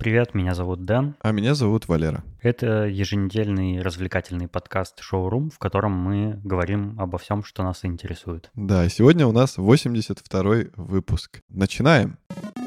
Привет, меня зовут Дэн. А меня зовут Валера. Это еженедельный развлекательный подкаст «Шоурум», в котором мы говорим обо всем, что нас интересует. Да, сегодня у нас 82-й выпуск. Начинаем! Мы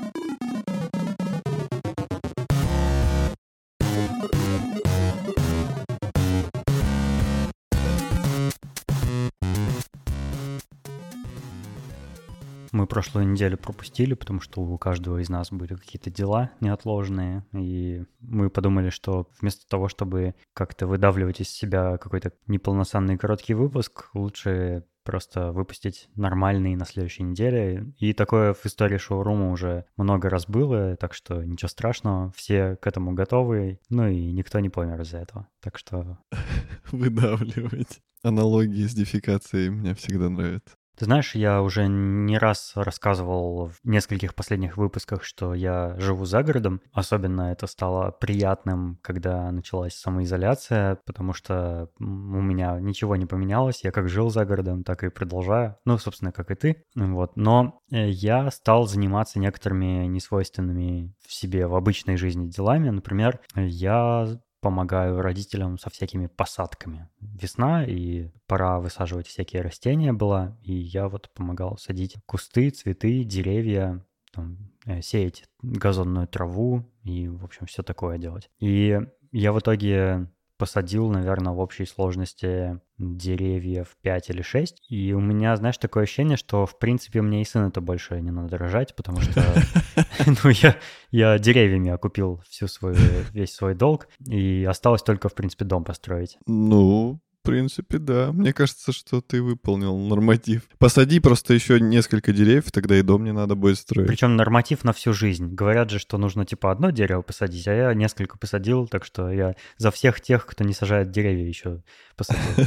прошлую неделю пропустили, потому что у каждого из нас были какие-то дела неотложные, и мы подумали, что вместо того, чтобы как-то выдавливать из себя какой-то неполноценный короткий выпуск, лучше просто выпустить нормальный на следующей неделе. И такое в истории шоурума уже много раз было, так что ничего страшного, все к этому готовы, ну и никто не помер из-за этого. Так что... Выдавливать. Аналогии с дефикацией мне всегда нравятся. Ты знаешь, я уже не раз рассказывал в нескольких последних выпусках, что я живу за городом. Особенно это стало приятным, когда началась самоизоляция, потому что у меня ничего не поменялось. Я как жил за городом, так и продолжаю. Ну, собственно, как и ты. Вот. Но э, я стал заниматься некоторыми несвойственными в себе в обычной жизни делами. Например, я помогаю родителям со всякими посадками. Весна, и пора высаживать всякие растения была, и я вот помогал садить кусты, цветы, деревья, там, э, сеять газонную траву и, в общем, все такое делать. И я в итоге посадил, наверное, в общей сложности деревьев 5 или 6. И у меня, знаешь, такое ощущение, что, в принципе, мне и сын это больше не надо рожать, потому что ну, я, я деревьями окупил всю свою, весь свой долг, и осталось только, в принципе, дом построить. Ну, в принципе, да. Мне кажется, что ты выполнил норматив. Посади просто еще несколько деревьев, тогда и дом не надо будет строить. Причем норматив на всю жизнь. Говорят же, что нужно типа одно дерево посадить, а я несколько посадил, так что я за всех тех, кто не сажает деревья, еще посадил.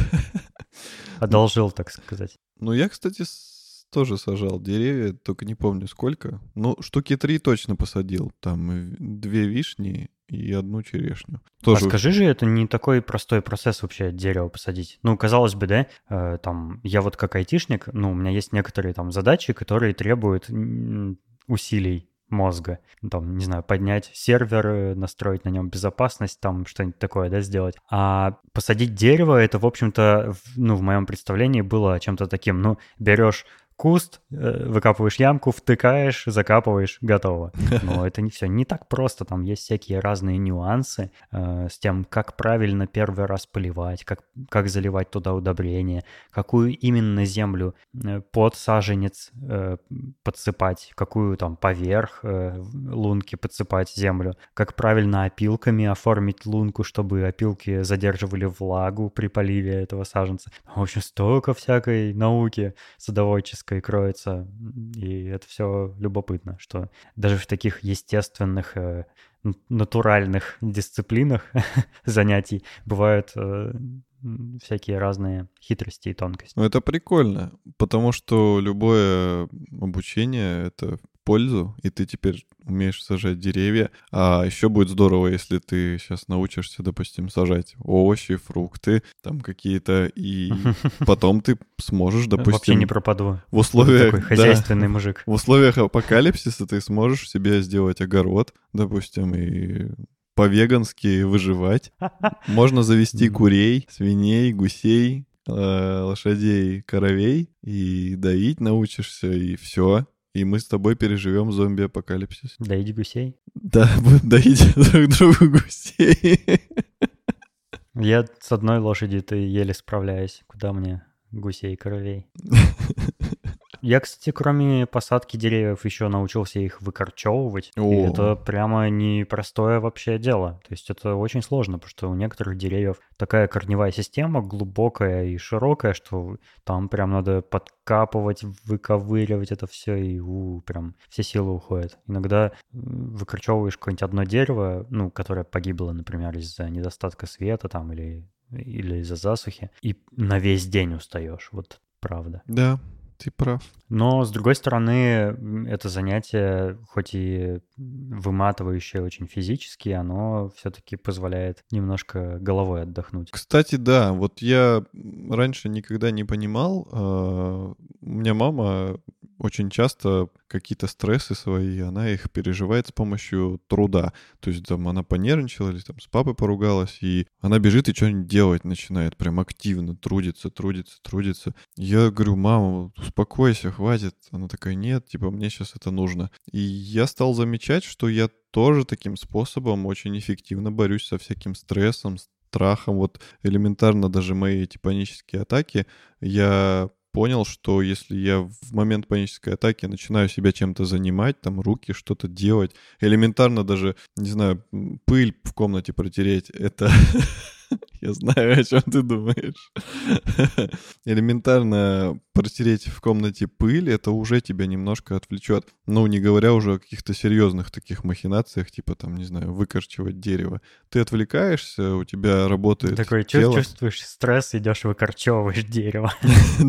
Одолжил, так сказать. Ну, я, кстати, тоже сажал деревья, только не помню сколько. Ну, штуки три точно посадил. Там две вишни и одну черешню. Тоже... А скажи же, это не такой простой процесс вообще дерево посадить. Ну, казалось бы, да, э, там, я вот как айтишник, ну, у меня есть некоторые там задачи, которые требуют усилий мозга. Там, не знаю, поднять сервер, настроить на нем безопасность, там что-нибудь такое, да, сделать. А посадить дерево, это, в общем-то, ну, в моем представлении было чем-то таким, ну, берешь куст, э, выкапываешь ямку, втыкаешь, закапываешь, готово. Но это не все. Не так просто. Там есть всякие разные нюансы э, с тем, как правильно первый раз поливать, как, как заливать туда удобрения, какую именно землю э, под саженец э, подсыпать, какую там поверх э, лунки подсыпать землю, как правильно опилками оформить лунку, чтобы опилки задерживали влагу при поливе этого саженца. В общем, столько всякой науки садоводческой магической кроется, и это все любопытно, что даже в таких естественных, э, натуральных дисциплинах занятий бывают э, всякие разные хитрости и тонкости. Ну, это прикольно, потому что любое обучение — это пользу, и ты теперь умеешь сажать деревья. А еще будет здорово, если ты сейчас научишься, допустим, сажать овощи, фрукты, там какие-то, и потом ты сможешь, допустим... Вообще не пропаду. В условиях... Такой хозяйственный да, мужик. В условиях апокалипсиса ты сможешь себе сделать огород, допустим, и по-вегански выживать. Можно завести курей, свиней, гусей, э, лошадей, коровей и доить научишься, и все и мы с тобой переживем зомби-апокалипсис. Доить гусей? Да, будем доить друг другу гусей. Я с одной лошади-то еле справляюсь. Куда мне гусей и коровей? Я, кстати, кроме посадки деревьев еще научился их выкорчевывать. О. И это прямо непростое вообще дело. То есть это очень сложно, потому что у некоторых деревьев такая корневая система глубокая и широкая, что там прям надо подкапывать, выковыривать это все, и у, прям все силы уходят. Иногда выкорчевываешь какое-нибудь одно дерево, ну, которое погибло, например, из-за недостатка света там или или из-за засухи, и на весь день устаешь. Вот правда. Да, ты прав. Но, с другой стороны, это занятие, хоть и выматывающее очень физически, оно все-таки позволяет немножко головой отдохнуть. Кстати, да, вот я раньше никогда не понимал. А, у меня мама очень часто какие-то стрессы свои, она их переживает с помощью труда. То есть там она понервничала или там с папой поругалась, и она бежит и что-нибудь делать начинает, прям активно, трудится, трудится, трудится. Я говорю, мама, успокойся, хватит. Она такая, нет, типа, мне сейчас это нужно. И я стал замечать, что я тоже таким способом очень эффективно борюсь со всяким стрессом, страхом. Вот элементарно даже мои эти панические атаки, я понял, что если я в момент панической атаки начинаю себя чем-то занимать, там руки что-то делать, элементарно даже, не знаю, пыль в комнате протереть, это Я знаю, о чем ты думаешь. Элементарно протереть в комнате пыль, это уже тебя немножко отвлечет. Ну, не говоря уже о каких-то серьезных таких махинациях, типа там, не знаю, выкорчевать дерево. Ты отвлекаешься, у тебя работает Ты такой тело. чувствуешь стресс, идешь выкорчевываешь дерево.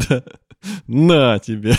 Да. На тебе.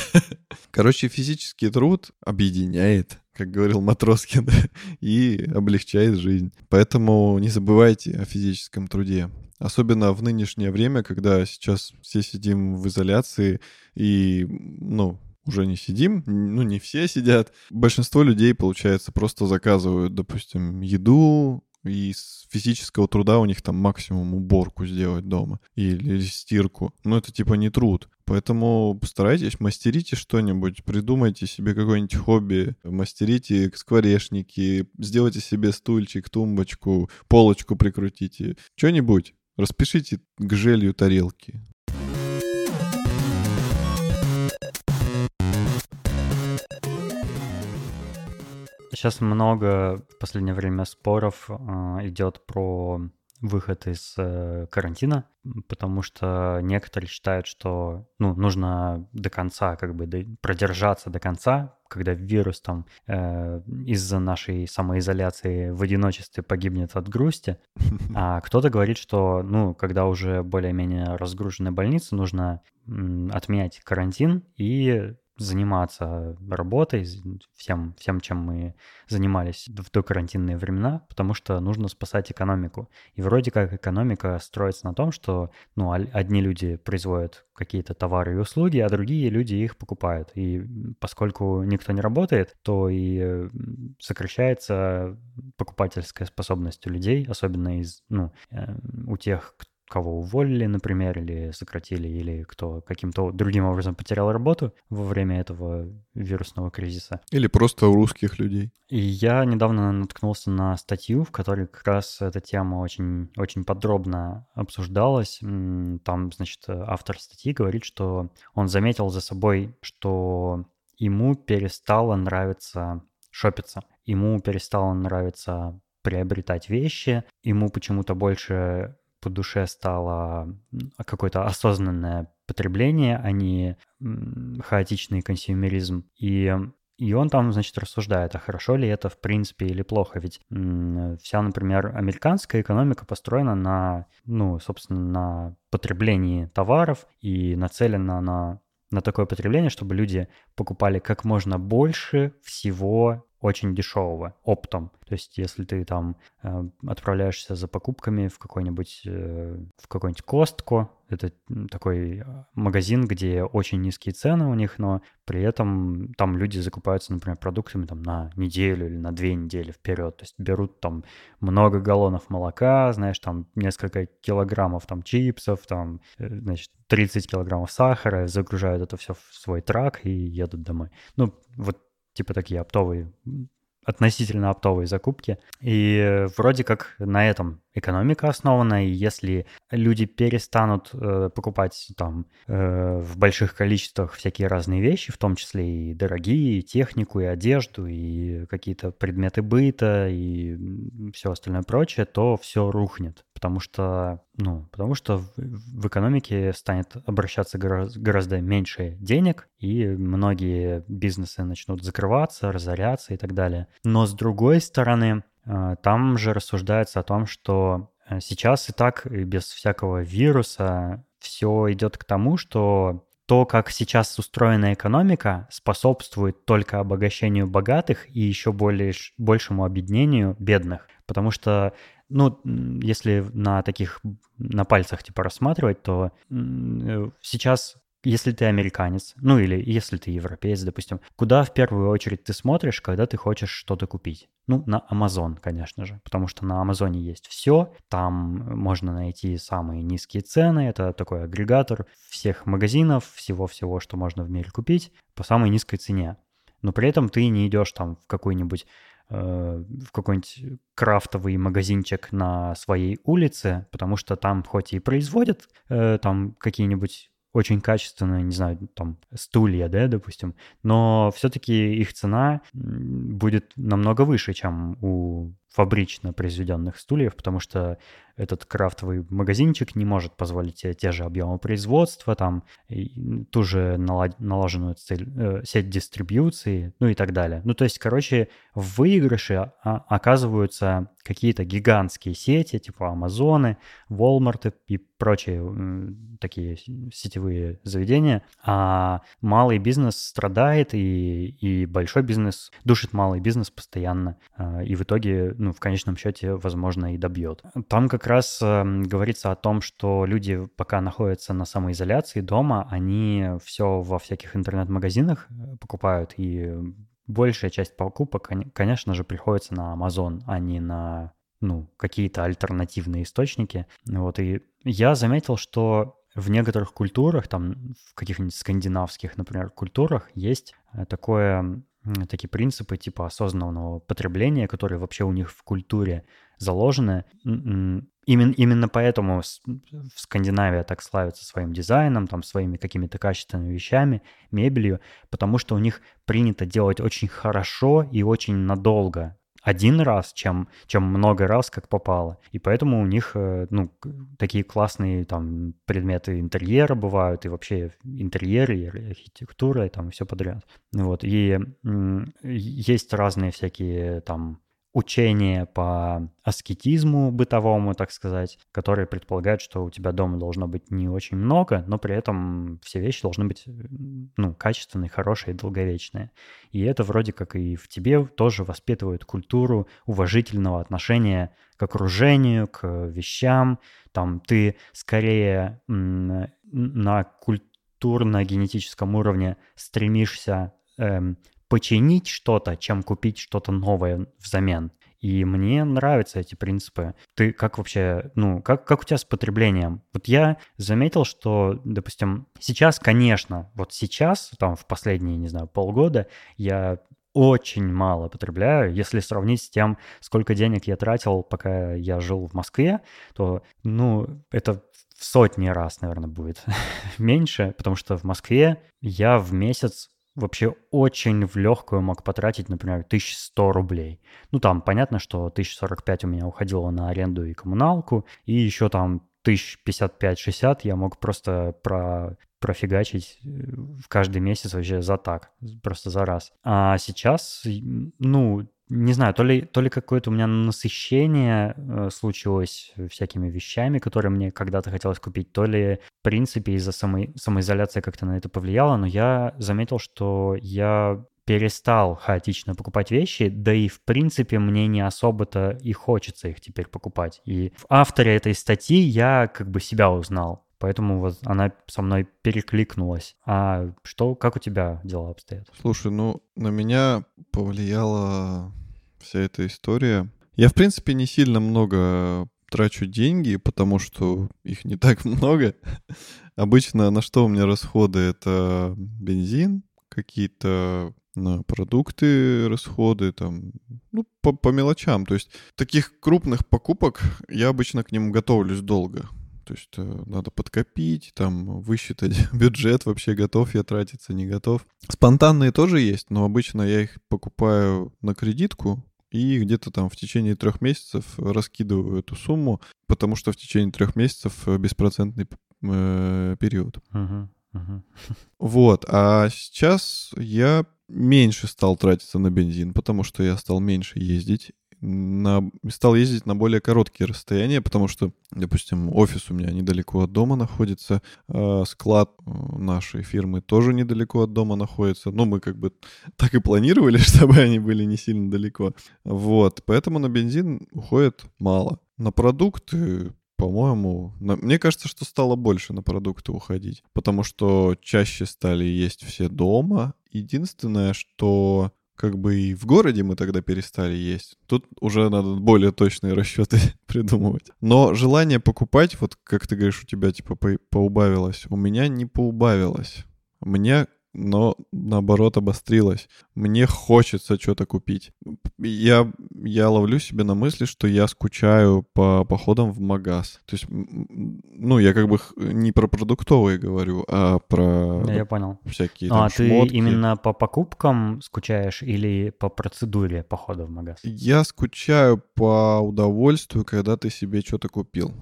Короче, физический труд объединяет как говорил Матроскин, и облегчает жизнь. Поэтому не забывайте о физическом труде. Особенно в нынешнее время, когда сейчас все сидим в изоляции и, ну, уже не сидим, ну, не все сидят. Большинство людей, получается, просто заказывают, допустим, еду, и с физического труда у них там максимум уборку сделать дома или, или стирку. Но это типа не труд. Поэтому постарайтесь, мастерите что-нибудь, придумайте себе какое-нибудь хобби, мастерите скворечники, сделайте себе стульчик, тумбочку, полочку прикрутите, что-нибудь. Распишите к желью тарелки. Сейчас много в последнее время споров э, идет про выход из э, карантина, потому что некоторые считают, что ну, нужно до конца, как бы до, продержаться до конца, когда вирус там э, из-за нашей самоизоляции в одиночестве погибнет от грусти. А кто-то говорит, что ну, когда уже более-менее разгружены больницы, нужно м, отменять карантин и заниматься работой, всем, всем, чем мы занимались в докарантинные времена, потому что нужно спасать экономику. И вроде как экономика строится на том, что ну, одни люди производят какие-то товары и услуги, а другие люди их покупают. И поскольку никто не работает, то и сокращается покупательская способность у людей, особенно из, ну, э, у тех, кто кого уволили, например, или сократили, или кто каким-то другим образом потерял работу во время этого вирусного кризиса. Или просто у русских людей. И я недавно наткнулся на статью, в которой как раз эта тема очень, очень подробно обсуждалась. Там, значит, автор статьи говорит, что он заметил за собой, что ему перестало нравиться шопиться. Ему перестало нравиться приобретать вещи, ему почему-то больше по душе стало какое-то осознанное потребление, а не хаотичный консюмеризм. И и он там, значит, рассуждает, а хорошо ли это в принципе или плохо. Ведь вся, например, американская экономика построена на, ну, собственно, на потреблении товаров и нацелена на, на такое потребление, чтобы люди покупали как можно больше всего очень дешевого оптом. То есть, если ты там э, отправляешься за покупками в какой-нибудь э, в какой-нибудь Костко, это такой э, магазин, где очень низкие цены у них, но при этом там люди закупаются, например, продуктами там на неделю или на две недели вперед. То есть берут там много галлонов молока, знаешь, там несколько килограммов там чипсов, там, э, значит, 30 килограммов сахара, загружают это все в свой трак и едут домой. Ну, вот типа такие оптовые, относительно оптовые закупки. И вроде как на этом экономика основана, и если люди перестанут э, покупать там э, в больших количествах всякие разные вещи, в том числе и дорогие, и технику, и одежду, и какие-то предметы быта, и все остальное прочее, то все рухнет. Потому что, ну, потому что в, в экономике станет обращаться гораздо, гораздо меньше денег, и многие бизнесы начнут закрываться, разоряться и так далее. Но с другой стороны, там же рассуждается о том, что э, сейчас и так без всякого вируса все идет к тому, что то, как сейчас устроена экономика, способствует только обогащению богатых и еще более, большему объединению бедных. Потому что, ну, если на таких, на пальцах типа рассматривать, то э, сейчас если ты американец, ну или если ты европеец, допустим, куда в первую очередь ты смотришь, когда ты хочешь что-то купить? Ну, на Amazon, конечно же, потому что на Амазоне есть все, там можно найти самые низкие цены, это такой агрегатор всех магазинов, всего-всего, что можно в мире купить по самой низкой цене. Но при этом ты не идешь там в какой-нибудь э, в какой-нибудь крафтовый магазинчик на своей улице, потому что там хоть и производят э, там какие-нибудь очень качественные, не знаю, там, стулья, да, допустим, но все-таки их цена будет намного выше, чем у фабрично произведенных стульев, потому что этот крафтовый магазинчик не может позволить себе те же объемы производства, там, ту же налаженную цель, э, сеть дистрибьюции, ну и так далее. Ну, то есть, короче, в выигрыше оказываются какие-то гигантские сети, типа Амазоны, Walmart и прочие такие сетевые заведения, а малый бизнес страдает, и, и большой бизнес душит малый бизнес постоянно, а, и в итоге, ну, в конечном счете, возможно, и добьет. Там как раз э, говорится о том, что люди, пока находятся на самоизоляции дома, они все во всяких интернет-магазинах э, покупают, и большая часть покупок, конечно же, приходится на Amazon, а не на ну, какие-то альтернативные источники. Вот, и я заметил, что в некоторых культурах, там, в каких-нибудь скандинавских, например, культурах есть э, такое, такие принципы типа осознанного потребления, которые вообще у них в культуре заложены. Именно, именно поэтому Скандинавия так славится своим дизайном, там, своими какими-то качественными вещами, мебелью, потому что у них принято делать очень хорошо и очень надолго один раз, чем, чем много раз, как попало. И поэтому у них, э, ну, такие классные там предметы интерьера бывают, и вообще интерьеры, и архитектура, и там все подряд. Вот, и есть разные всякие там учение по аскетизму бытовому, так сказать, которые предполагают, что у тебя дома должно быть не очень много, но при этом все вещи должны быть ну, качественные, хорошие, долговечные. И это вроде как и в тебе тоже воспитывает культуру уважительного отношения к окружению, к вещам. Там ты скорее на культурно-генетическом уровне стремишься эм, починить что-то, чем купить что-то новое взамен. И мне нравятся эти принципы. Ты как вообще, ну, как, как у тебя с потреблением? Вот я заметил, что, допустим, сейчас, конечно, вот сейчас, там, в последние, не знаю, полгода, я очень мало потребляю. Если сравнить с тем, сколько денег я тратил, пока я жил в Москве, то, ну, это в сотни раз, наверное, будет меньше, потому что в Москве я в месяц вообще очень в легкую мог потратить, например, 1100 рублей. Ну, там понятно, что 1045 у меня уходило на аренду и коммуналку, и еще там 1055-60 я мог просто про профигачить э, в каждый месяц вообще за так, просто за раз. А сейчас, ну, не знаю, то ли, то ли какое-то у меня насыщение э, случилось всякими вещами, которые мне когда-то хотелось купить, то ли, в принципе, из-за самой, самоизоляции как-то на это повлияло, но я заметил, что я перестал хаотично покупать вещи, да и в принципе мне не особо-то и хочется их теперь покупать. И в авторе этой статьи я как бы себя узнал. Поэтому вот она со мной перекликнулась. А что, как у тебя дела обстоят? Слушай, ну на меня повлияла вся эта история. Я, в принципе, не сильно много трачу деньги, потому что их не так много. Обычно на что у меня расходы? Это бензин, какие-то на продукты расходы, там, ну, по, по мелочам. То есть таких крупных покупок я обычно к ним готовлюсь долго. То есть э, надо подкопить, там высчитать бюджет, вообще готов я тратиться, не готов. Спонтанные тоже есть, но обычно я их покупаю на кредитку, и где-то там в течение трех месяцев раскидываю эту сумму, потому что в течение трех месяцев э, беспроцентный э, период. Uh-huh, uh-huh. Вот, а сейчас я меньше стал тратиться на бензин, потому что я стал меньше ездить на, стал ездить на более короткие расстояния, потому что, допустим, офис у меня недалеко от дома находится, э, склад нашей фирмы тоже недалеко от дома находится. Ну, мы как бы так и планировали, чтобы они были не сильно далеко. Вот, поэтому на бензин уходит мало. На продукты по-моему, на- мне кажется, что стало больше на продукты уходить, потому что чаще стали есть все дома. Единственное, что как бы и в городе мы тогда перестали есть. Тут уже надо более точные расчеты придумывать. Но желание покупать, вот как ты говоришь, у тебя типа по- поубавилось, у меня не поубавилось. Мне но наоборот обострилось. Мне хочется что-то купить. Я, я ловлю себя на мысли, что я скучаю по походам в магаз. То есть, ну, я как бы не про продуктовые говорю, а про Да, Я понял. всякие Ну, там а ты шмотки. именно по покупкам скучаешь или по процедуре похода в магаз? Я скучаю по удовольствию, когда ты себе что-то купил.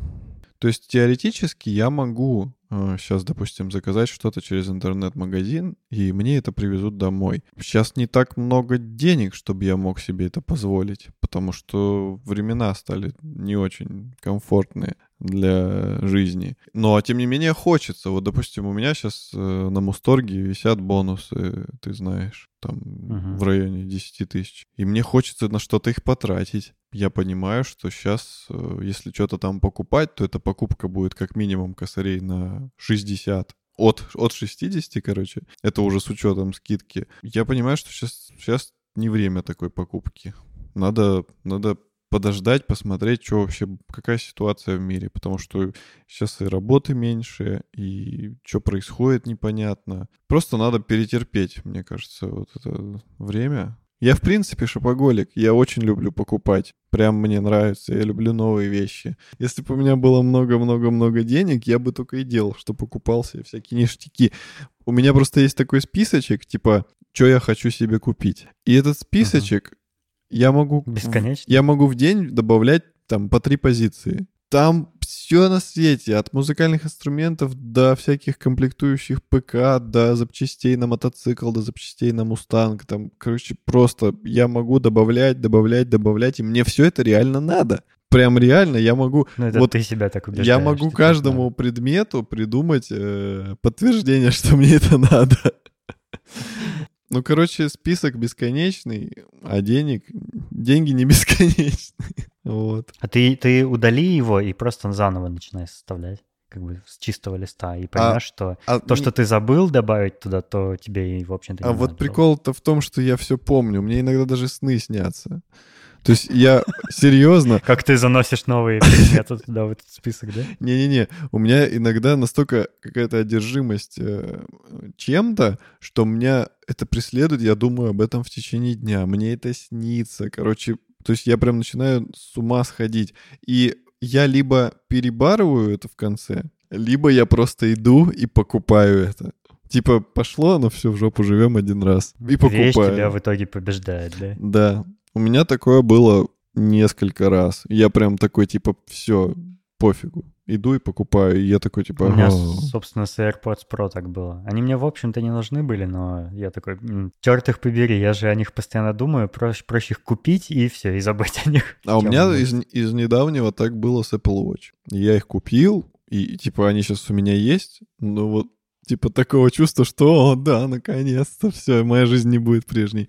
То есть теоретически я могу сейчас, допустим, заказать что-то через интернет-магазин, и мне это привезут домой. Сейчас не так много денег, чтобы я мог себе это позволить, потому что времена стали не очень комфортные для жизни. Но, тем не менее, хочется. Вот, допустим, у меня сейчас на Мусторге висят бонусы, ты знаешь, там Мгм. в районе 10 тысяч. И мне хочется на что-то их потратить. Я понимаю, что сейчас, если что-то там покупать, то эта покупка будет как минимум косарей на 60. От, от 60, короче. Это уже с учетом скидки. Я понимаю, что сейчас, сейчас не время такой покупки. Надо, надо подождать, посмотреть, что вообще, какая ситуация в мире, потому что сейчас и работы меньше, и что происходит непонятно. Просто надо перетерпеть, мне кажется, вот это время. Я, в принципе, шопоголик. Я очень люблю покупать. Прям мне нравится. Я люблю новые вещи. Если бы у меня было много-много-много денег, я бы только и делал, что покупал себе всякие ништяки. У меня просто есть такой списочек, типа, что я хочу себе купить. И этот списочек я могу... Бесконечно? Я могу в день добавлять там по три позиции. Там все на свете, от музыкальных инструментов до всяких комплектующих ПК, до запчастей на мотоцикл, до запчастей на Мустанг. Там, короче, просто я могу добавлять, добавлять, добавлять, и мне все это реально надо. Прям реально я могу... Ну, это вот ты себя так убеждаешь. я могу каждому предмету придумать э, подтверждение, что мне это надо. Ну, короче, список бесконечный, а денег... Деньги не бесконечные. Вот. А ты, ты удали его и просто заново начинаешь составлять, как бы с чистого листа, и понимаешь, что А, то, что ты забыл добавить туда, то тебе и, в общем-то, не а вот прикол-то в том, что я все помню. Мне иногда даже сны снятся. То есть я серьезно... Как ты заносишь новые предметы туда, в этот список, да? Не-не-не, у меня иногда настолько какая-то одержимость э, чем-то, что меня это преследует, я думаю об этом в течение дня. Мне это снится. Короче, то есть я прям начинаю с ума сходить. И я либо перебарываю это в конце, либо я просто иду и покупаю это. Типа, пошло, но все, в жопу живем один раз. И покупаю. Вещь тебя в итоге побеждает, да? Да. У меня такое было несколько раз. Я прям такой, типа, все, пофигу. Иду и покупаю. И я такой, типа, У меня, собственно, с AirPods Pro так было. Они мне, в общем-то, не нужны были, но я такой, черт их побери, я же о них постоянно думаю, проще, проще их купить и все, и забыть о них. А у меня из, из недавнего так было с Apple Watch. Я их купил, и, типа, они сейчас у меня есть, но вот Типа такого чувства, что, о, да, наконец-то, все, моя жизнь не будет прежней.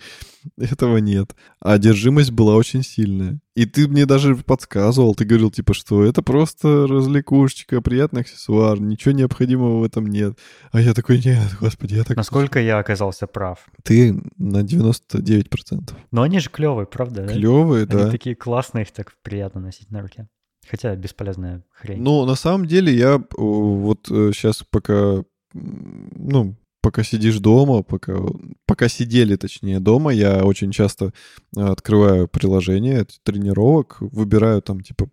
Этого нет. А одержимость была очень сильная. И ты мне даже подсказывал, ты говорил, типа, что это просто развлекушечка, приятный аксессуар, ничего необходимого в этом нет. А я такой, нет, господи, я так... Насколько я оказался прав. Ты на 99%. Но они же клевые, правда? да? Клевые, Они да. такие классные, их так приятно носить на руке. Хотя бесполезная хрень. Ну, на самом деле, я э, вот сейчас пока, м, ну, пока сидишь дома, пока, пока сидели, точнее, дома, я очень часто э, открываю приложение тренировок, выбираю там, типа,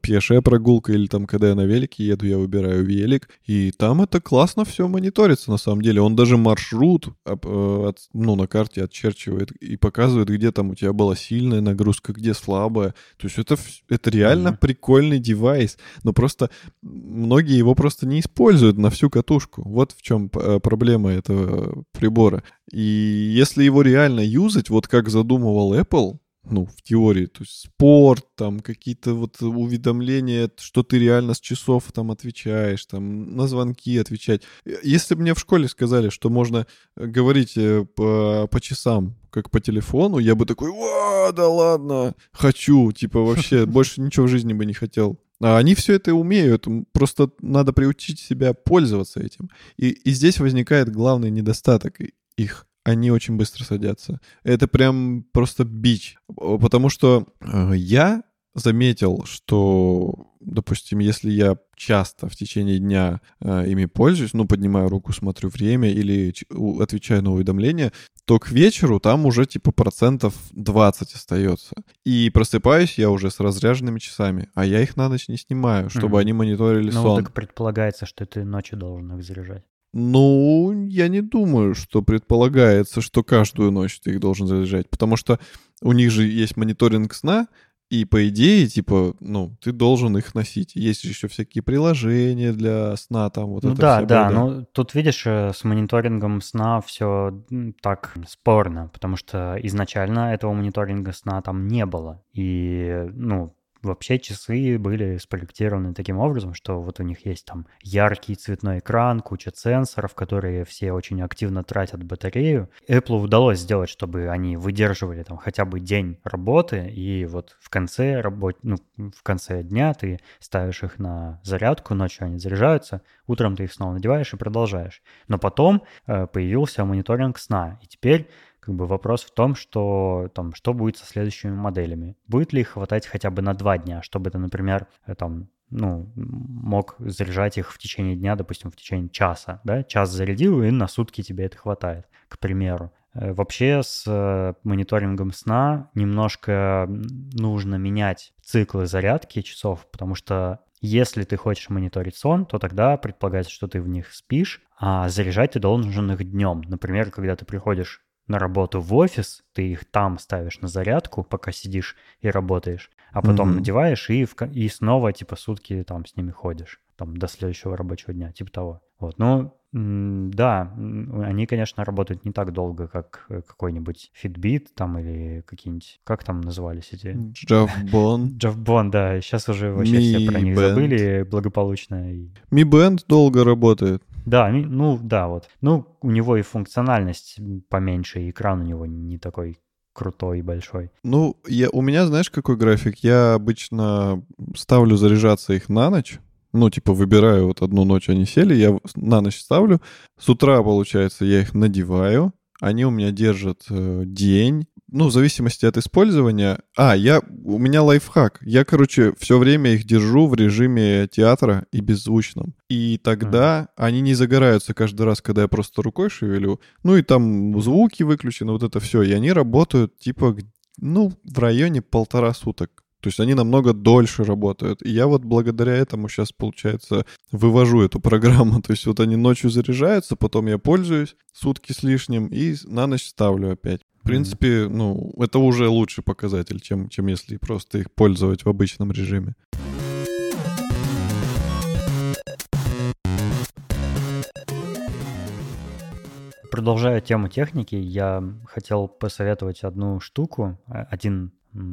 пешая прогулка или там, когда я на велике еду, я выбираю велик, и там это классно все мониторится, на самом деле. Он даже маршрут, э, ну, на карте отчерчивает и показывает, где там у тебя была сильная нагрузка, где слабая. То есть это, это реально Мгм. прикольный девайс, но просто многие его просто не используют на всю катушку. Вот в чем п- проблема этого прибора. И если его реально юзать, вот как задумывал Apple, ну, в теории, то есть спорт, там какие-то вот уведомления, что ты реально с часов там отвечаешь, там на звонки отвечать. Если бы мне в школе сказали, что можно э, говорить э, по, по часам, как по телефону, я бы такой, «Ва, да ладно, хочу, типа вообще больше ничего в жизни бы не хотел. А они все это умеют, просто надо приучить себя пользоваться этим. И, и здесь возникает главный недостаток их они очень быстро садятся. Это прям просто бич. Потому что э, я заметил, что, допустим, если я часто в течение дня э, ими пользуюсь, ну, поднимаю руку, смотрю время или отвечаю на уведомления, то к вечеру там уже типа процентов 20 остается. И просыпаюсь я уже с разряженными часами, а я их на ночь не снимаю, чтобы mm-hmm. они мониторили ну, сон. Ну, так предполагается, что ты ночью должен их заряжать. Ну, я не думаю, что предполагается, что каждую ночь ты их должен заряжать, потому что у них же есть мониторинг сна, и по идее, типа, ну, ты должен их носить. Есть еще всякие приложения для сна, там вот ну, это да, все. Да, да, ну тут видишь, э, с мониторингом сна все так спорно, потому что изначально этого мониторинга сна там не было. И, ну, Вообще часы были спроектированы таким образом, что вот у них есть там яркий цветной экран, куча сенсоров, которые все очень активно тратят батарею. Apple удалось сделать, чтобы они выдерживали там хотя бы день работы, и вот в конце работ... ну, в конце дня ты ставишь их на зарядку, ночью они заряжаются, утром ты их снова надеваешь и продолжаешь. Но потом э, появился мониторинг сна, и теперь как бы вопрос в том, что там, что будет со следующими моделями. Будет ли их хватать хотя бы на два дня, чтобы ты, например, э, там, ну, мог заряжать их в течение дня, допустим, в течение часа, да, час зарядил, и на сутки тебе это хватает, к примеру. Э, вообще с э, мониторингом сна немножко нужно менять циклы зарядки часов, потому что если ты хочешь мониторить сон, то тогда предполагается, что ты в них спишь, а заряжать ты должен их днем. Например, когда ты приходишь на работу в офис, ты их там ставишь на зарядку, пока сидишь и работаешь, а потом mm-hmm. надеваешь и, в, и снова типа сутки там с ними ходишь, там до следующего рабочего дня, типа того. Вот, ну, да, они, конечно, работают не так долго, как э, какой-нибудь Fitbit там или какие-нибудь, как там назывались эти? Javbon. Javbon, да, сейчас уже вообще Mi все про них Band. забыли благополучно. Mi Band долго работает. Да, ну да, вот. Ну, у него и функциональность поменьше, и экран у него не такой крутой и большой. Ну, я, у меня, знаешь, какой график? Я обычно ставлю заряжаться их на ночь. Ну, типа, выбираю вот одну ночь они сели, я на ночь ставлю. С утра, получается, я их надеваю. Они у меня держат э, день, ну, в зависимости от использования. А, я, у меня лайфхак. Я, короче, все время их держу в режиме театра и беззвучном. И тогда mm. они не загораются каждый раз, когда я просто рукой шевелю. Ну и там звуки выключены, вот это все. И они работают типа, ну, в районе полтора суток. То есть они намного дольше работают. И я вот благодаря этому сейчас, получается, вывожу эту программу. То есть вот они ночью заряжаются, потом я пользуюсь сутки с лишним и на ночь ставлю опять. В принципе, ну, это уже лучший показатель, чем, чем если просто их пользовать в обычном режиме. Продолжая тему техники, я хотел посоветовать одну штуку, э, один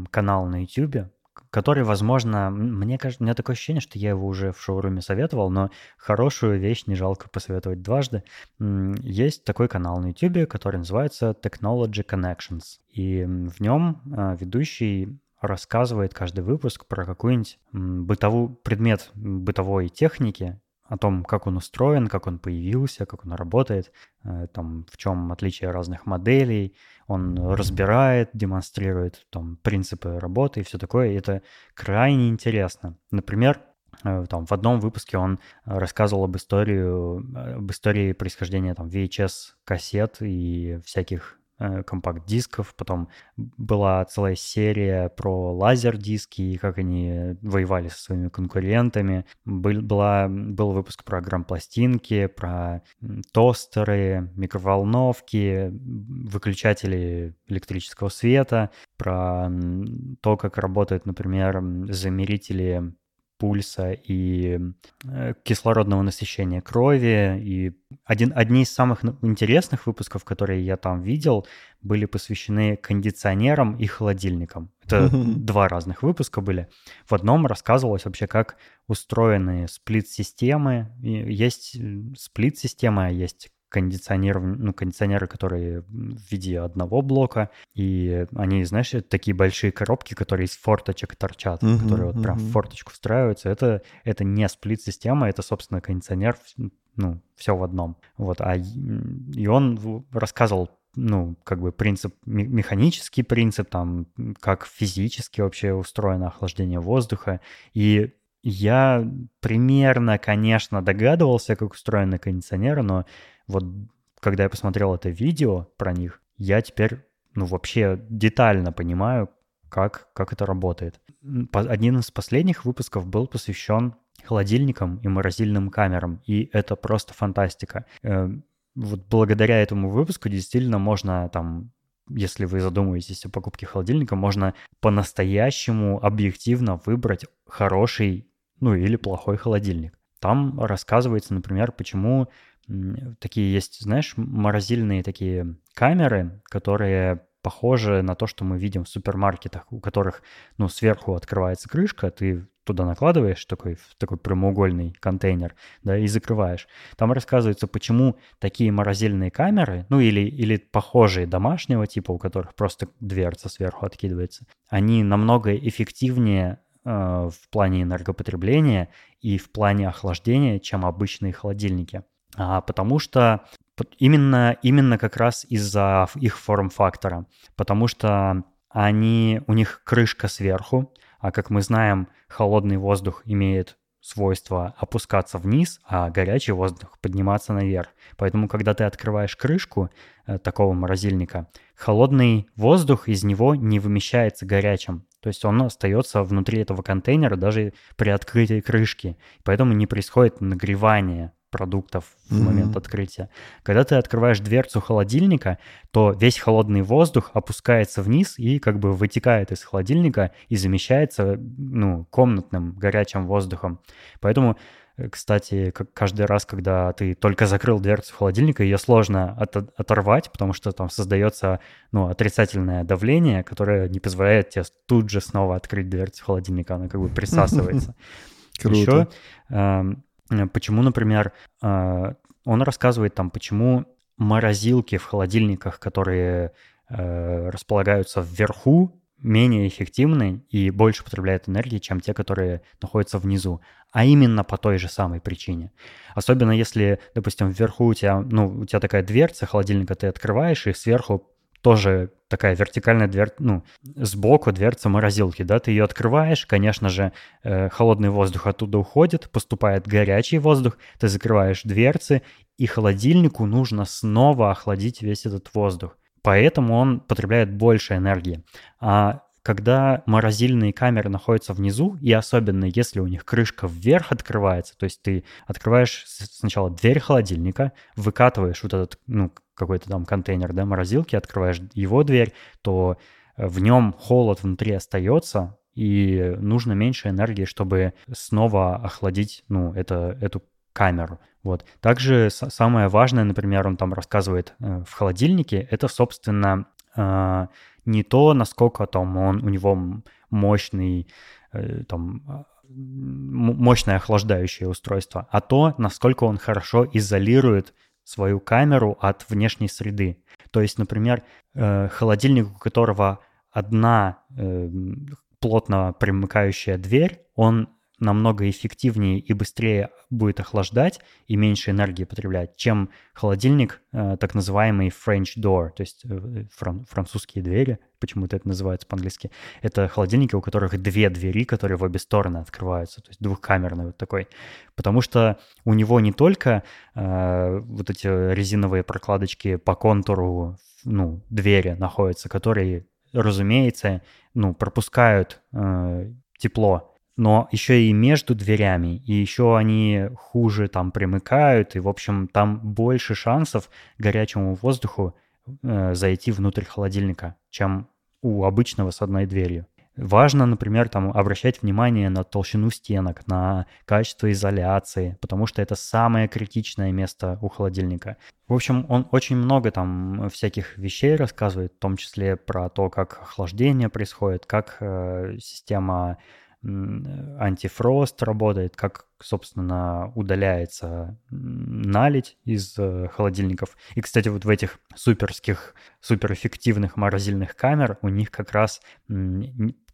канал на YouTube, который, возможно, мне кажется, у меня такое ощущение, что я его уже в шоуруме советовал, но хорошую вещь не жалко посоветовать дважды. Есть такой канал на YouTube, который называется Technology Connections, и в нем а, ведущий рассказывает каждый выпуск про какой-нибудь бытовой предмет бытовой техники, о том, как он устроен, как он появился, как он работает, э, там, в чем отличие разных моделей. Он разбирает, демонстрирует там, принципы работы и все такое. И это крайне интересно. Например, э, там, в одном выпуске он рассказывал об истории, об истории происхождения там, VHS-кассет и всяких Э, компакт-дисков, потом была целая серия про лазер-диски и как они воевали со своими конкурентами. Был, была, был выпуск про грамм-пластинки, про тостеры, микроволновки, выключатели электрического света, про то, как работают, например, замерители пульса и э, кислородного насыщения крови. И один, одни из самых интересных выпусков, которые я там видел, были посвящены кондиционерам и холодильникам. Это два разных выпуска были. В одном рассказывалось вообще, как устроены сплит-системы. Есть сплит-система, есть кондиционеров, ну, кондиционеры, которые в виде одного блока, и они, знаешь, такие большие коробки, которые из форточек торчат, uh-huh, которые вот uh-huh. прям в форточку встраиваются. Это, это не сплит-система, это, собственно, кондиционер, ну, все в одном. Вот, а и он рассказывал ну, как бы принцип, механический принцип, там, как физически вообще устроено охлаждение воздуха. И я примерно, конечно, догадывался, как устроены кондиционеры, но вот когда я посмотрел это видео про них, я теперь, ну, вообще детально понимаю, как, как это работает. Один из последних выпусков был посвящен холодильникам и морозильным камерам, и это просто фантастика. Э, вот благодаря этому выпуску действительно можно там если вы задумываетесь о покупке холодильника, можно по-настоящему объективно выбрать хороший, ну или плохой холодильник. Там рассказывается, например, почему такие есть, знаешь, морозильные такие камеры, которые похожи на то, что мы видим в супермаркетах, у которых, ну, сверху открывается крышка, ты туда накладываешь такой, такой прямоугольный контейнер, да, и закрываешь. Там рассказывается, почему такие морозильные камеры, ну, или, или похожие домашнего типа, у которых просто дверца сверху откидывается, они намного эффективнее э, в плане энергопотребления и в плане охлаждения, чем обычные холодильники. А, потому что именно, именно как раз из-за их форм-фактора. Потому что они, у них крышка сверху, а как мы знаем, холодный воздух имеет свойство опускаться вниз, а горячий воздух подниматься наверх. Поэтому, когда ты открываешь крышку э, такого морозильника, холодный воздух из него не вымещается горячим. То есть он остается внутри этого контейнера даже при открытии крышки. Поэтому не происходит нагревание продуктов в mm-hmm. момент открытия. Когда ты открываешь дверцу холодильника, то весь холодный воздух опускается вниз и как бы вытекает из холодильника и замещается ну, комнатным горячим воздухом. Поэтому э, кстати, каждый раз, когда ты только закрыл дверцу холодильника, ее сложно от, оторвать, потому что там создается ну, отрицательное давление, которое не позволяет тебе тут же снова открыть дверцу холодильника, она как бы присасывается. Круто. Еще эм, почему, например, э, он рассказывает там, почему морозилки в холодильниках, которые э, располагаются вверху, менее эффективны и больше потребляют энергии, чем те, которые находятся внизу. А именно по той же самой причине. Особенно если, допустим, вверху у тебя, ну, у тебя такая дверца холодильника, ты открываешь, и сверху тоже такая вертикальная дверца, ну, сбоку дверца морозилки, да, ты ее открываешь, конечно же, э, холодный воздух оттуда уходит, поступает горячий воздух, ты закрываешь дверцы, и холодильнику нужно снова охладить весь этот воздух. Поэтому он потребляет больше энергии. А когда морозильные камеры находятся внизу, и особенно если у них крышка вверх открывается, то есть ты открываешь сначала дверь холодильника, выкатываешь вот этот, ну, какой-то там контейнер, да, морозилки, открываешь его дверь, то э, в нем холод внутри остается, и нужно меньше энергии, чтобы снова охладить, ну, это, эту камеру. Вот. Также самое важное, например, он там рассказывает э, в холодильнике, это, собственно, э, не то, насколько там он, у него мощный, там, а, мощное охлаждающее устройство, а то, насколько он хорошо изолирует свою камеру от внешней среды. То есть, например, э, холодильник, у которого одна э, плотно примыкающая дверь, он намного эффективнее и быстрее будет охлаждать и меньше энергии потреблять, чем холодильник, э, так называемый French door, то есть э, фран- французские двери, почему-то это называется по-английски. Это холодильники, у которых две двери, которые в обе стороны открываются, то есть двухкамерный вот такой. Потому что у него не только э, вот эти резиновые прокладочки по контуру ну, двери находятся, которые, разумеется, ну, пропускают э, тепло но еще и между дверями, и еще они хуже там примыкают, и, в общем, там больше шансов горячему воздуху э, зайти внутрь холодильника, чем у обычного с одной дверью. Важно, например, там обращать внимание на толщину стенок, на качество изоляции, потому что это самое критичное место у холодильника. В общем, он очень много там всяких вещей рассказывает, в том числе про то, как охлаждение происходит, как э, система антифрост работает, как, собственно, удаляется налить из э, холодильников. И, кстати, вот в этих суперских, суперэффективных морозильных камер у них как раз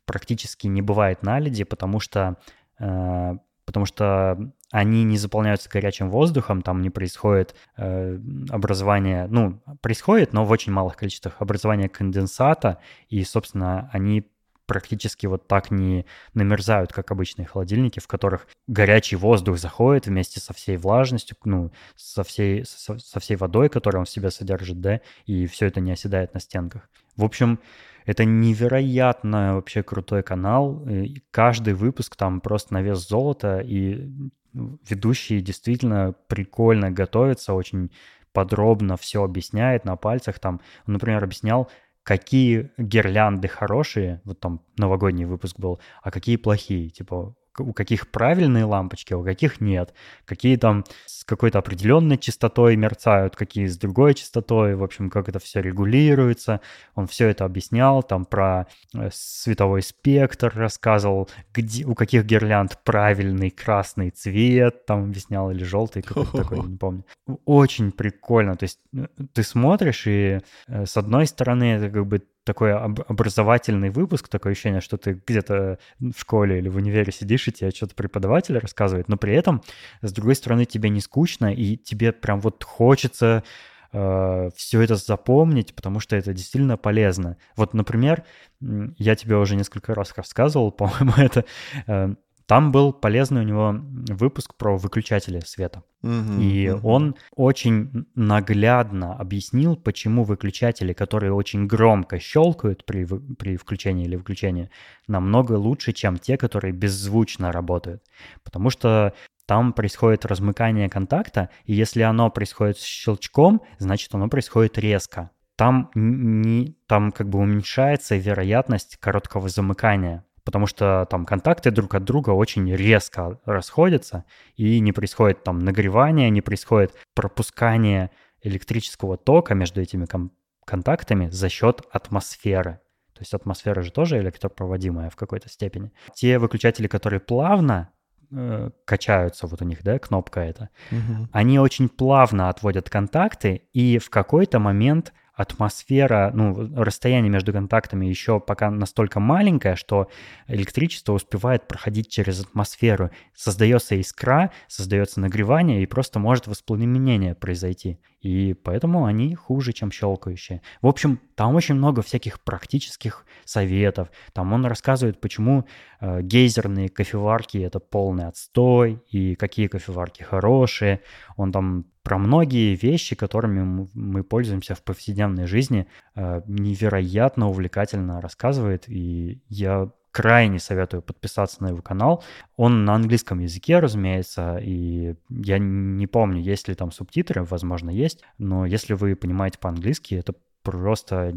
практически не бывает наледи, потому что э, потому что они не заполняются горячим воздухом, там не происходит э, образование, ну, происходит, но в очень малых количествах образование конденсата, и, собственно, они практически вот так не намерзают, как обычные холодильники, в которых горячий воздух заходит вместе со всей влажностью, ну, со всей, со, со всей водой, которую он в себе содержит, да, и все это не оседает на стенках. В общем, это невероятно вообще крутой канал. И каждый выпуск там просто на вес золота, и ведущий действительно прикольно готовится, очень подробно все объясняет на пальцах. Там, например, объяснял, какие гирлянды хорошие, вот там новогодний выпуск был, а какие плохие. Типа, у каких правильные лампочки, а у каких нет. Какие там с какой-то определенной частотой мерцают, какие с другой частотой. В общем, как это все регулируется. Он все это объяснял, там про э, световой спектр рассказывал, где, у каких гирлянд правильный красный цвет, там объяснял, или желтый какой-то такой, не помню. Очень прикольно. То есть э, ты смотришь, и э, с одной стороны это как бы такой образовательный выпуск, такое ощущение, что ты где-то в школе или в универе сидишь, и тебе что-то преподаватель рассказывает, но при этом, с другой стороны, тебе не скучно, и тебе прям вот хочется э, все это запомнить, потому что это действительно полезно. Вот, например, я тебе уже несколько раз рассказывал, по-моему, это э, там был полезный у него выпуск про выключатели света. Угу, и угу. он очень наглядно объяснил, почему выключатели, которые очень громко щелкают при, при включении или выключении, намного лучше, чем те, которые беззвучно работают. Потому что там происходит размыкание контакта, и если оно происходит с щелчком, значит оно происходит резко. Там, не, там как бы уменьшается вероятность короткого замыкания потому что там контакты друг от друга очень резко расходятся, и не происходит там нагревания, не происходит пропускания электрического тока между этими кон- контактами за счет атмосферы. То есть атмосфера же тоже электропроводимая в какой-то степени. Те выключатели, которые плавно э, качаются, вот у них, да, кнопка эта, угу. они очень плавно отводят контакты, и в какой-то момент атмосфера, ну, расстояние между контактами еще пока настолько маленькое, что электричество успевает проходить через атмосферу. Создается искра, создается нагревание, и просто может воспламенение произойти. И поэтому они хуже, чем щелкающие. В общем, там очень много всяких практических советов. Там он рассказывает, почему э, гейзерные кофеварки это полный отстой, и какие кофеварки хорошие. Он там про многие вещи, которыми мы пользуемся в повседневной жизни, э, невероятно увлекательно рассказывает, и я крайне советую подписаться на его канал. Он на английском языке, разумеется, и я не помню, есть ли там субтитры, возможно, есть, но если вы понимаете по-английски, это просто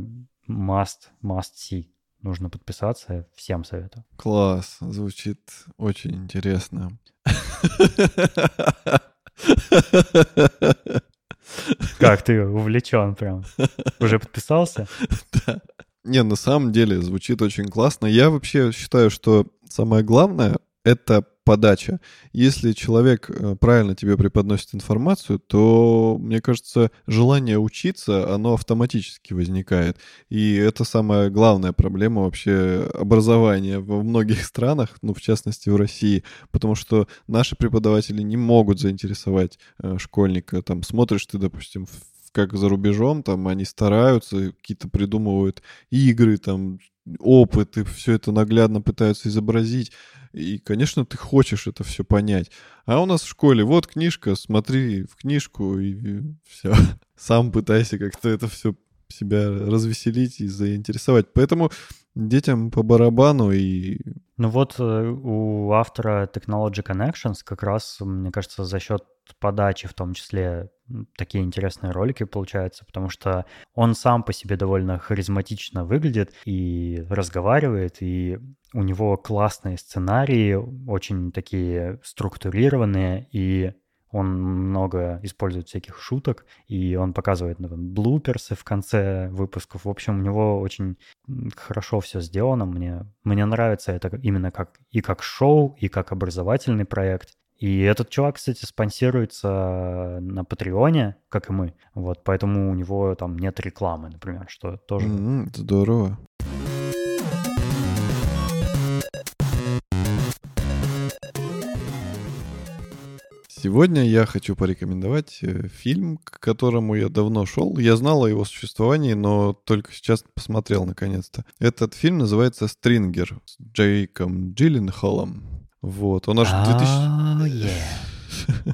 must, must see. Нужно подписаться, всем советую. Класс, звучит очень интересно. Как ты увлечен прям? Уже подписался? Да. Не, на самом деле звучит очень классно. Я вообще считаю, что самое главное — это подача. Если человек э, правильно тебе преподносит информацию, то, мне кажется, желание учиться, оно автоматически возникает. И это самая главная проблема вообще образования во многих странах, ну, в частности, в России, потому что наши преподаватели не могут заинтересовать э, школьника. Там смотришь ты, допустим, как за рубежом, там они стараются, какие-то придумывают игры, там опыты, все это наглядно пытаются изобразить. И, конечно, ты хочешь это все понять. А у нас в школе, вот книжка, смотри в книжку и все. Сам пытайся как-то это все себя развеселить и заинтересовать. Поэтому детям по барабану и... Ну вот э, у автора Technology Connections как раз, мне кажется, за счет подачи в том числе такие интересные ролики получаются, потому что он сам по себе довольно харизматично выглядит и разговаривает, и у него классные сценарии, очень такие структурированные, и Он много использует всяких шуток, и он показывает например, блуперсы в конце выпусков. В общем, у него очень хорошо все сделано. Мне, мне нравится это именно как и как шоу, и как образовательный проект. И этот чувак, кстати, спонсируется на Патреоне, как и мы. Вот, поэтому у него там нет рекламы, например, что тоже... Mm-hmm, здорово. Сегодня я хочу порекомендовать э, фильм, к которому я давно шел. Я знал о его существовании, но только сейчас посмотрел наконец-то. Этот фильм называется «Стрингер» с Джейком Джилленхолом. Вот, он аж в 2000...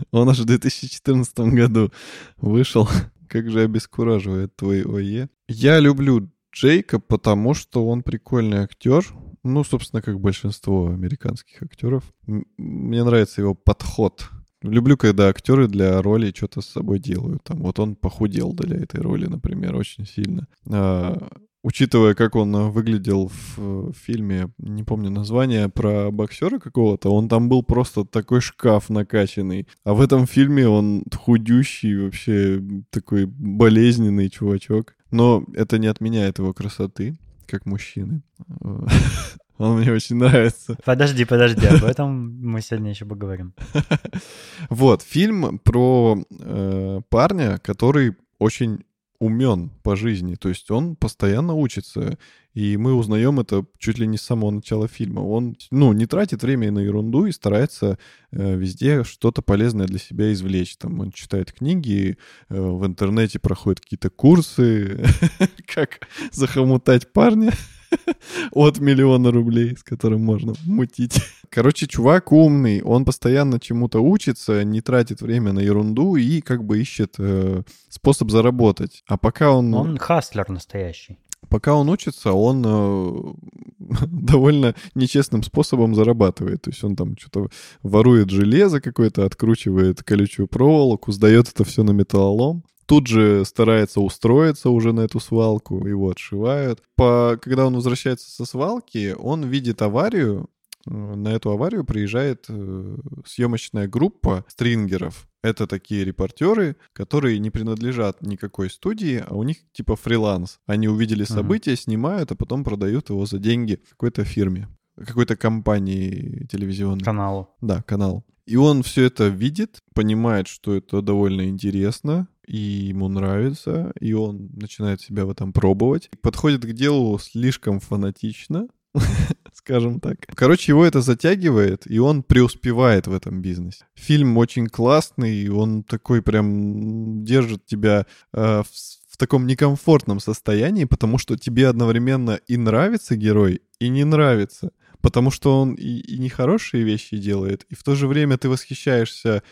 Он аж в 2014 году вышел. Как же обескураживает твой ОЕ. Я люблю Джейка, потому что он прикольный актер. Ну, собственно, как большинство американских актеров. Мне нравится его подход Люблю, когда актеры для роли что-то с собой делают. Там вот он похудел для этой роли, например, очень сильно. А, учитывая, как он выглядел в фильме, не помню название, про боксера какого-то, он там был просто такой шкаф накачанный. А в этом фильме он худющий, вообще такой болезненный чувачок. Но это не отменяет его красоты, как мужчины. Он мне очень нравится. Подожди, подожди, об этом мы сегодня еще поговорим. Вот, фильм про э, парня, который очень умен по жизни, то есть он постоянно учится, и мы узнаем это чуть ли не с самого начала фильма. Он, ну, не тратит время на ерунду и старается э, везде что-то полезное для себя извлечь. Там он читает книги, э, в интернете проходит какие-то курсы, как захомутать парня. от миллиона рублей, с которым можно мутить. Короче, чувак умный, он постоянно чему-то учится, не тратит время на ерунду и как бы ищет э, способ заработать. А пока он... Он хаслер настоящий. Пока он учится, он э, довольно нечестным способом зарабатывает. То есть он там что-то ворует железо какое-то, откручивает колючую проволоку, сдает это все на металлолом тут же старается устроиться уже на эту свалку, его отшивают. По, когда он возвращается со свалки, он видит аварию, э, на эту аварию приезжает э, съемочная группа стрингеров. Это такие репортеры, которые не принадлежат никакой студии, а у них типа фриланс. Они увидели события, uh-huh. снимают, а потом продают его за деньги какой-то фирме, какой-то компании телевизионной. Каналу. Да, канал. И он все это видит, понимает, что это довольно интересно, и ему нравится, и он начинает себя в этом пробовать. Подходит к делу слишком фанатично, скажем так. Короче, его это затягивает, и он преуспевает в этом бизнесе. Фильм очень классный, он такой прям держит тебя э, в, в таком некомфортном состоянии, потому что тебе одновременно и нравится герой, и не нравится. Потому что он и, и нехорошие вещи делает, и в то же время ты восхищаешься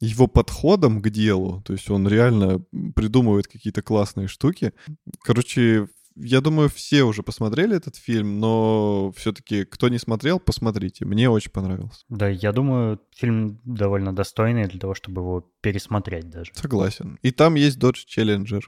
его подходом к делу, то есть он реально придумывает какие-то классные штуки. Короче, я думаю, все уже посмотрели этот фильм, но все-таки, кто не смотрел, посмотрите. Мне очень понравился. Да, я думаю, фильм довольно достойный для того, чтобы его пересмотреть даже. Согласен. И там есть Dodge Challenger.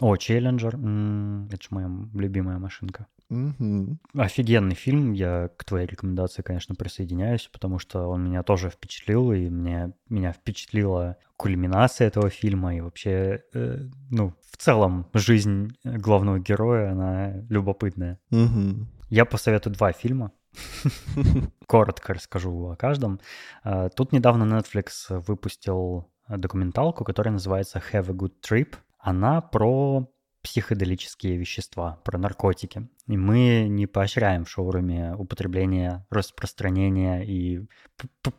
О, Challenger. Это же моя любимая машинка. Угу. Офигенный фильм. Я к твоей рекомендации, конечно, присоединяюсь, потому что он меня тоже впечатлил, и мне, меня впечатлила кульминация этого фильма, и вообще, э, ну, в целом, жизнь главного героя, она любопытная. Угу. Я посоветую два фильма. Коротко расскажу о каждом. Э, тут недавно Netflix выпустил документалку, которая называется Have a Good Trip. Она про психоделические вещества, про наркотики. И мы не поощряем в шоуруме употребление, распространение и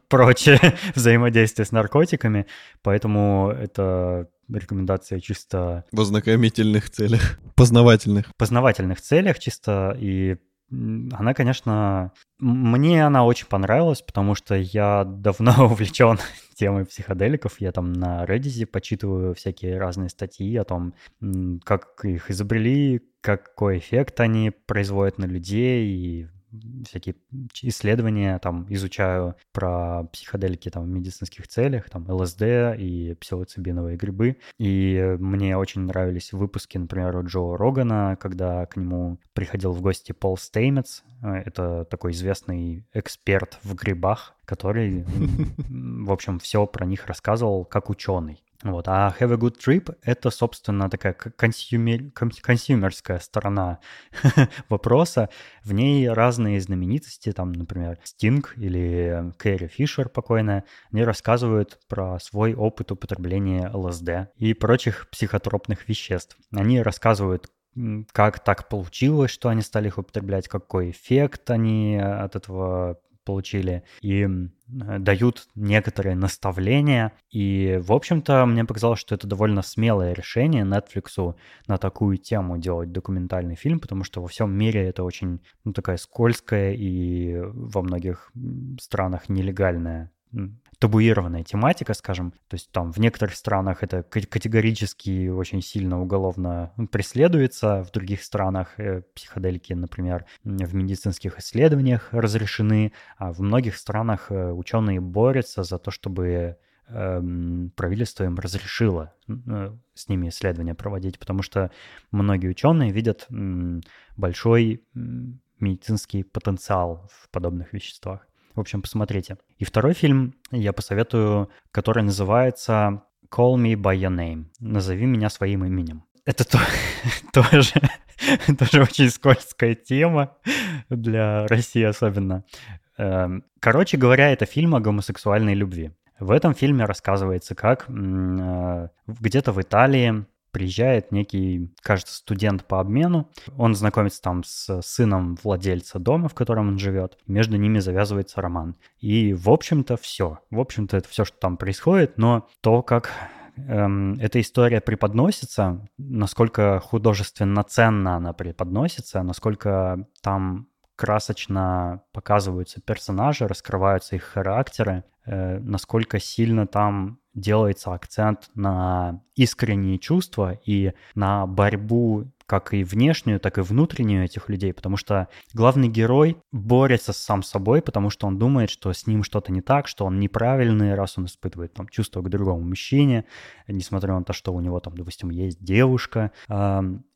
прочее взаимодействие с наркотиками, поэтому это рекомендация чисто... В ознакомительных целях, познавательных. Познавательных целях чисто, и она, конечно, мне она очень понравилась, потому что я давно увлечен темой психоделиков. Я там на Reddit почитываю всякие разные статьи о том, как их изобрели, какой эффект они производят на людей, и всякие исследования, там, изучаю про психоделики там в медицинских целях, там, ЛСД и псилоцибиновые грибы. И мне очень нравились выпуски, например, у Джо Рогана, когда к нему приходил в гости Пол Стеймец. Это такой известный эксперт в грибах, который, в общем, все про них рассказывал как ученый. Вот. А Have a Good Trip — это, собственно, такая consumer, консюмерская сторона вопроса. В ней разные знаменитости, там, например, Стинг или Кэрри Фишер покойная, они рассказывают про свой опыт употребления ЛСД и прочих психотропных веществ. Они рассказывают, как так получилось, что они стали их употреблять, какой эффект они от этого получили, и дают некоторые наставления. И, в общем-то, мне показалось, что это довольно смелое решение Netflix на такую тему делать документальный фильм, потому что во всем мире это очень ну, такая скользкая и во многих странах нелегальная табуированная тематика, скажем. То есть там в некоторых странах это категорически очень сильно уголовно преследуется, в других странах э, психоделики, например, в медицинских исследованиях разрешены, а в многих странах э, ученые борются за то, чтобы эм, правительство им разрешило э, с ними исследования проводить, потому что многие ученые видят большой медицинский потенциал в подобных веществах. В общем, посмотрите. И второй фильм я посоветую, который называется Call Me By Your Name. Назови меня своим именем. Это то, тоже, тоже очень скользкая тема для России особенно. Эм, короче говоря, это фильм о гомосексуальной любви. В этом фильме рассказывается, как э, где-то в Италии приезжает некий, кажется, студент по обмену. Он знакомится там с сыном владельца дома, в котором он живет. Между ними завязывается роман. И, в общем-то, все. В общем-то, это все, что там происходит, но то, как эм, эта история преподносится, насколько художественно ценно она преподносится, насколько там красочно показываются персонажи, раскрываются их характеры, э, насколько сильно там делается акцент на искренние чувства и на борьбу как и внешнюю, так и внутреннюю этих людей, потому что главный герой борется сам с собой, потому что он думает, что с ним что-то не так, что он неправильный, раз он испытывает там чувство к другому мужчине, несмотря на то, что у него там, допустим, есть девушка,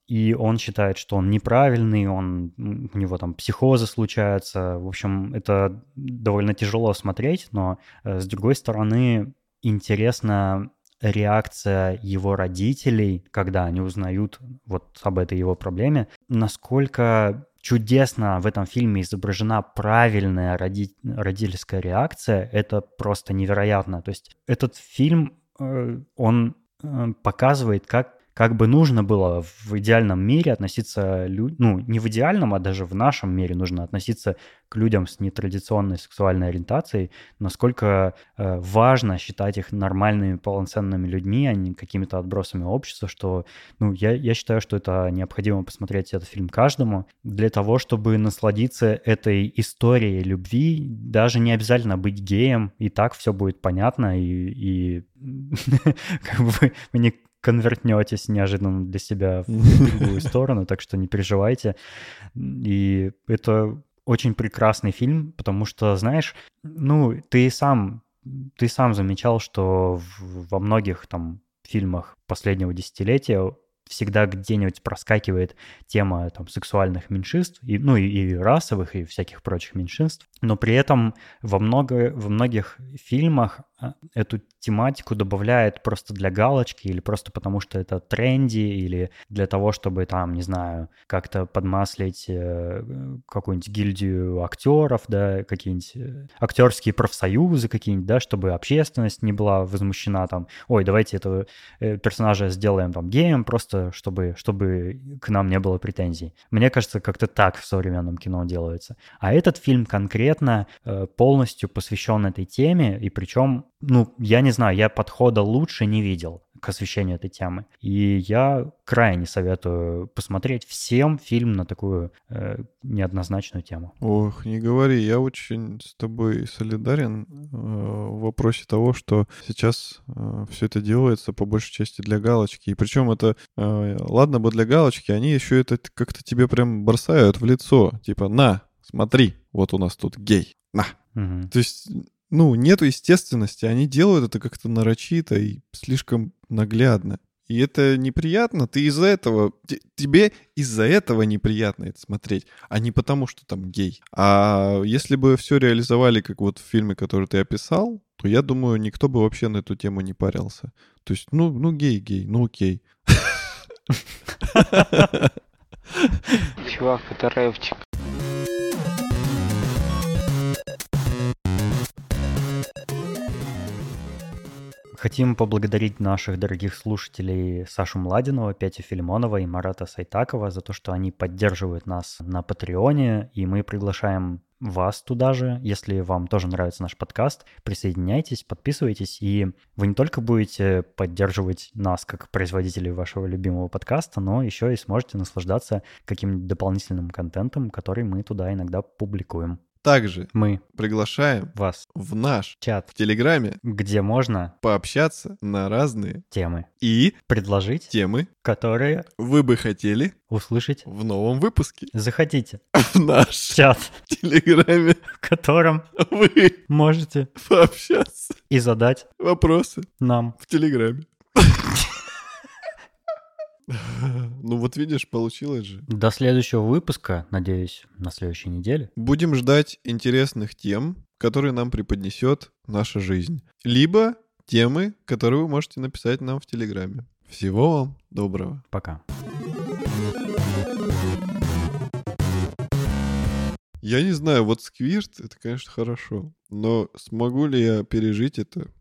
и он считает, что он неправильный, он, у него там психозы случаются. В общем, это довольно тяжело смотреть, но э, с другой стороны, интересна реакция его родителей, когда они узнают вот об этой его проблеме, насколько чудесно в этом фильме изображена правильная роди... родительская реакция, это просто невероятно. То есть этот фильм, э, он э, показывает, как как бы нужно было в идеальном мире относиться, ну, не в идеальном, а даже в нашем мире нужно относиться к людям с нетрадиционной сексуальной ориентацией, насколько э, важно считать их нормальными, полноценными людьми, а не какими-то отбросами общества, что, ну, я, я считаю, что это необходимо посмотреть этот фильм каждому. Для того, чтобы насладиться этой историей любви, даже не обязательно быть геем, и так все будет понятно, и, и как бы вы не конвертнетесь неожиданно для себя в другую сторону, так что не переживайте. И это очень прекрасный фильм, потому что, знаешь, ну, ты сам, ты сам замечал, что во многих там фильмах последнего десятилетия всегда где-нибудь проскакивает тема там, сексуальных меньшинств, и, ну и, и расовых, и всяких прочих меньшинств. Но при этом во, много, во многих фильмах эту тематику добавляет просто для галочки или просто потому, что это тренди или для того, чтобы там, не знаю, как-то подмаслить э, какую-нибудь гильдию актеров, да, какие-нибудь э, актерские профсоюзы какие-нибудь, да, чтобы общественность не была возмущена там, ой, давайте этого э, персонажа сделаем там геем, просто чтобы, чтобы к нам не было претензий. Мне кажется, как-то так в современном кино делается. А этот фильм конкретно полностью посвящен этой теме, и причем ну, я не знаю, я подхода лучше не видел к освещению этой темы. И я крайне советую посмотреть всем фильм на такую э, неоднозначную тему. Ох, не говори, я очень с тобой солидарен э, в вопросе того, что сейчас э, все это делается по большей части для галочки. И причем это, э, ладно бы для галочки, они еще это как-то тебе прям бросают в лицо. Типа, на, смотри, вот у нас тут гей. На. Мгм. То есть, ну, нету естественности. Они делают это как-то нарочито и слишком наглядно. И это неприятно. Ты из-за этого... те- Тебе из-за этого неприятно это смотреть, а не потому, что там гей. А если бы все реализовали, как вот в фильме, который ты описал, то я думаю, никто бы вообще на эту тему не парился. То есть, ну, ну гей, гей, ну окей. Чувак, это рэпчик. Хотим поблагодарить наших дорогих слушателей Сашу Младинова, Петю Филимонова и Марата Сайтакова за то, что они поддерживают нас на Патреоне, и мы приглашаем вас туда же. Если вам тоже нравится наш подкаст, присоединяйтесь, подписывайтесь, и вы не только будете поддерживать нас как производителей вашего любимого подкаста, но еще и сможете наслаждаться каким-нибудь дополнительным контентом, который мы туда иногда публикуем. Также Мы приглашаем вас в наш в чат, в Телеграме где можно пообщаться на разные темы и предложить, темы которые вы бы хотели услышать в новом выпуске. захотите. В наш Чат, Телеграме в котором вы можете пообщаться. и задать Вопросы нам. в Телеграме. Ну вот видишь, получилось же. До следующего выпуска, надеюсь, на следующей неделе. Будем ждать интересных тем, которые нам преподнесет наша жизнь. Либо темы, которые вы можете написать нам в Телеграме. Всего вам доброго. Пока. Я не знаю, вот сквирт, это, конечно, хорошо. Но смогу ли я пережить это